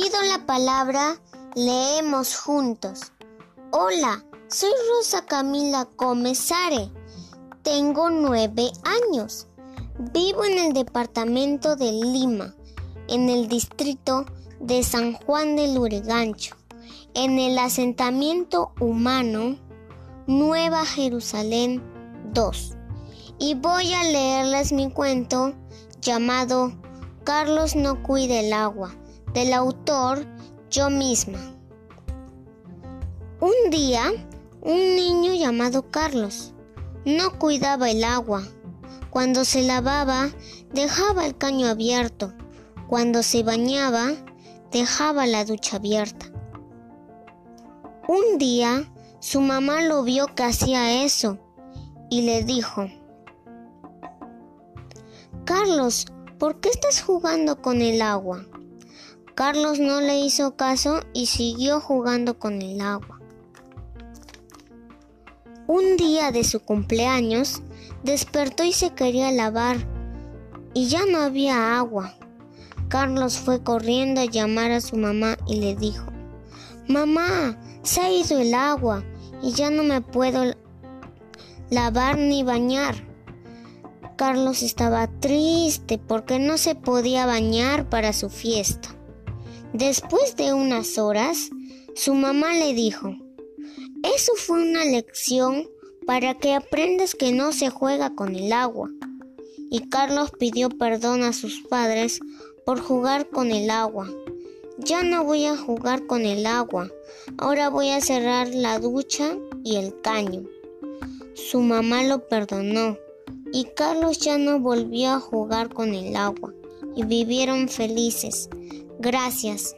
la palabra, leemos juntos. Hola, soy Rosa Camila Comesare. Tengo nueve años. Vivo en el departamento de Lima, en el distrito de San Juan del Lurigancho, en el asentamiento humano Nueva Jerusalén 2. Y voy a leerles mi cuento llamado Carlos no cuida el agua, del autor yo misma. Un día, un niño llamado Carlos no cuidaba el agua. Cuando se lavaba, dejaba el caño abierto. Cuando se bañaba, dejaba la ducha abierta. Un día, su mamá lo vio que hacía eso y le dijo, Carlos, ¿por qué estás jugando con el agua? Carlos no le hizo caso y siguió jugando con el agua. Un día de su cumpleaños, despertó y se quería lavar, y ya no había agua. Carlos fue corriendo a llamar a su mamá y le dijo, Mamá, se ha ido el agua y ya no me puedo lavar ni bañar. Carlos estaba triste porque no se podía bañar para su fiesta. Después de unas horas, su mamá le dijo, eso fue una lección para que aprendas que no se juega con el agua. Y Carlos pidió perdón a sus padres por jugar con el agua. Ya no voy a jugar con el agua, ahora voy a cerrar la ducha y el caño. Su mamá lo perdonó y Carlos ya no volvió a jugar con el agua y vivieron felices. Gracias.